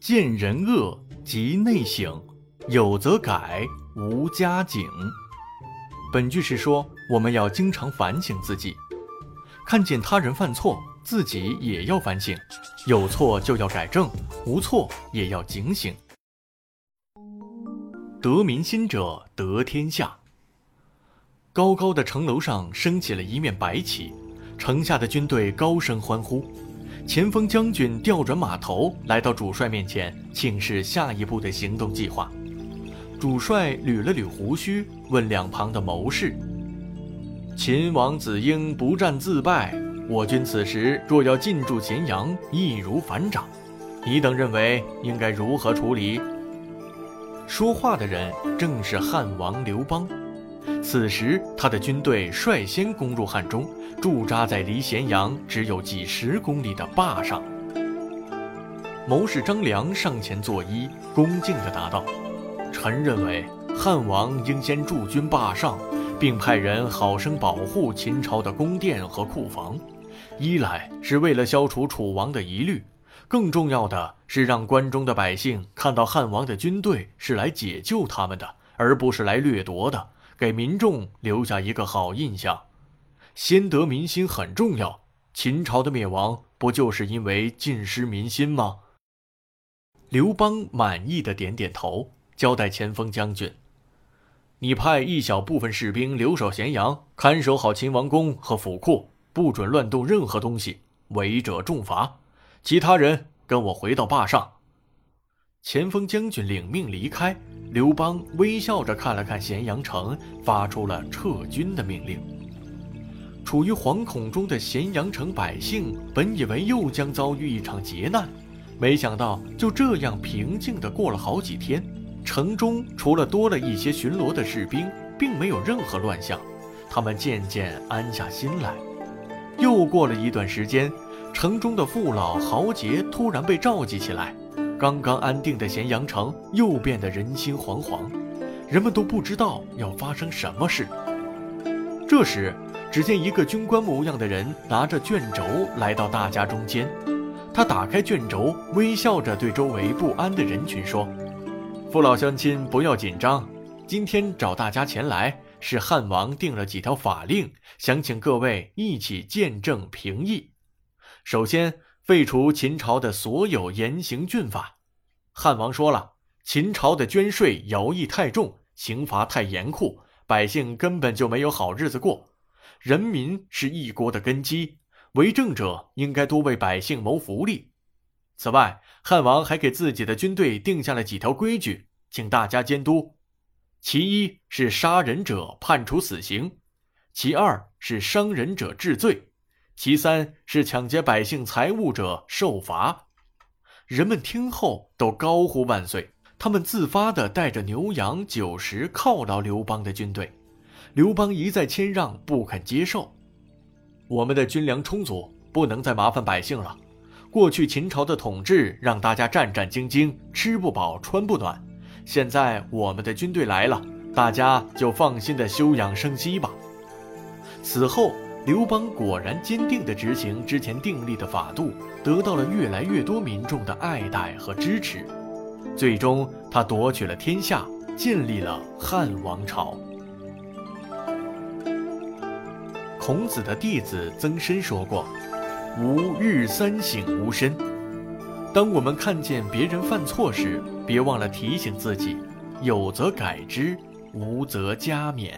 见人恶即内省，有则改，无加警。本句是说，我们要经常反省自己，看见他人犯错，自己也要反省，有错就要改正，无错也要警醒。得民心者得天下。高高的城楼上升起了一面白旗，城下的军队高声欢呼。前锋将军调转马头，来到主帅面前，请示下一步的行动计划。主帅捋了捋胡须，问两旁的谋士：“秦王子婴不战自败，我军此时若要进驻咸阳，易如反掌。你等认为应该如何处理？”说话的人正是汉王刘邦。此时，他的军队率先攻入汉中，驻扎在离咸阳只有几十公里的坝上。谋士张良上前作揖，恭敬地答道：“臣认为，汉王应先驻军坝上，并派人好生保护秦朝的宫殿和库房。一来是为了消除楚王的疑虑，更重要的是让关中的百姓看到汉王的军队是来解救他们的，而不是来掠夺的。”给民众留下一个好印象，先得民心很重要。秦朝的灭亡不就是因为尽失民心吗？刘邦满意的点点头，交代前锋将军：“你派一小部分士兵留守咸阳，看守好秦王宫和府库，不准乱动任何东西，违者重罚。其他人跟我回到坝上。”前锋将军领命离开。刘邦微笑着看了看咸阳城，发出了撤军的命令。处于惶恐中的咸阳城百姓本以为又将遭遇一场劫难，没想到就这样平静地过了好几天。城中除了多了一些巡逻的士兵，并没有任何乱象。他们渐渐安下心来。又过了一段时间，城中的父老豪杰突然被召集起来。刚刚安定的咸阳城又变得人心惶惶，人们都不知道要发生什么事。这时，只见一个军官模样的人拿着卷轴来到大家中间。他打开卷轴，微笑着对周围不安的人群说：“父老乡亲，不要紧张。今天找大家前来，是汉王定了几条法令，想请各位一起见证评议。首先。”废除秦朝的所有严刑峻法，汉王说了，秦朝的捐税徭役太重，刑罚太严酷，百姓根本就没有好日子过。人民是一国的根基，为政者应该多为百姓谋福利。此外，汉王还给自己的军队定下了几条规矩，请大家监督。其一是杀人者判处死刑，其二是伤人者治罪。其三是抢劫百姓财物者受罚，人们听后都高呼万岁。他们自发地带着牛羊酒食犒劳刘邦的军队。刘邦一再谦让，不肯接受。我们的军粮充足，不能再麻烦百姓了。过去秦朝的统治让大家战战兢兢，吃不饱穿不暖。现在我们的军队来了，大家就放心的休养生息吧。此后。刘邦果然坚定地执行之前订立的法度，得到了越来越多民众的爱戴和支持。最终，他夺取了天下，建立了汉王朝。孔子的弟子曾参说过：“吾日三省吾身。”当我们看见别人犯错时，别忘了提醒自己：有则改之，无则加勉。